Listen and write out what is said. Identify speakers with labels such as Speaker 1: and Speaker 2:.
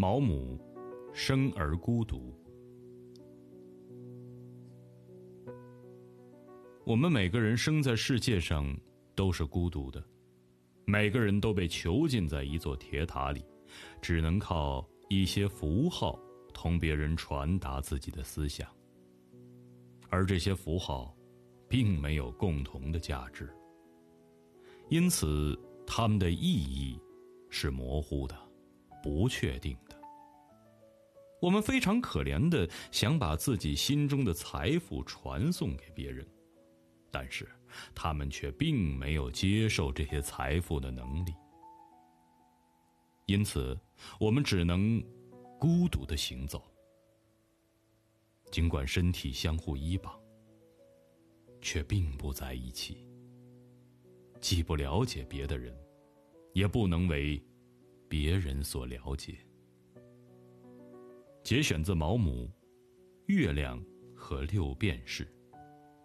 Speaker 1: 毛姆，生而孤独。我们每个人生在世界上都是孤独的，每个人都被囚禁在一座铁塔里，只能靠一些符号同别人传达自己的思想。而这些符号，并没有共同的价值，因此它们的意义是模糊的、不确定。我们非常可怜的想把自己心中的财富传送给别人。但是，他们却并没有接受这些财富的能力，因此，我们只能孤独的行走。尽管身体相互依傍，却并不在一起。既不了解别的人，也不能为别人所了解。节选自毛姆《月亮和六便士》。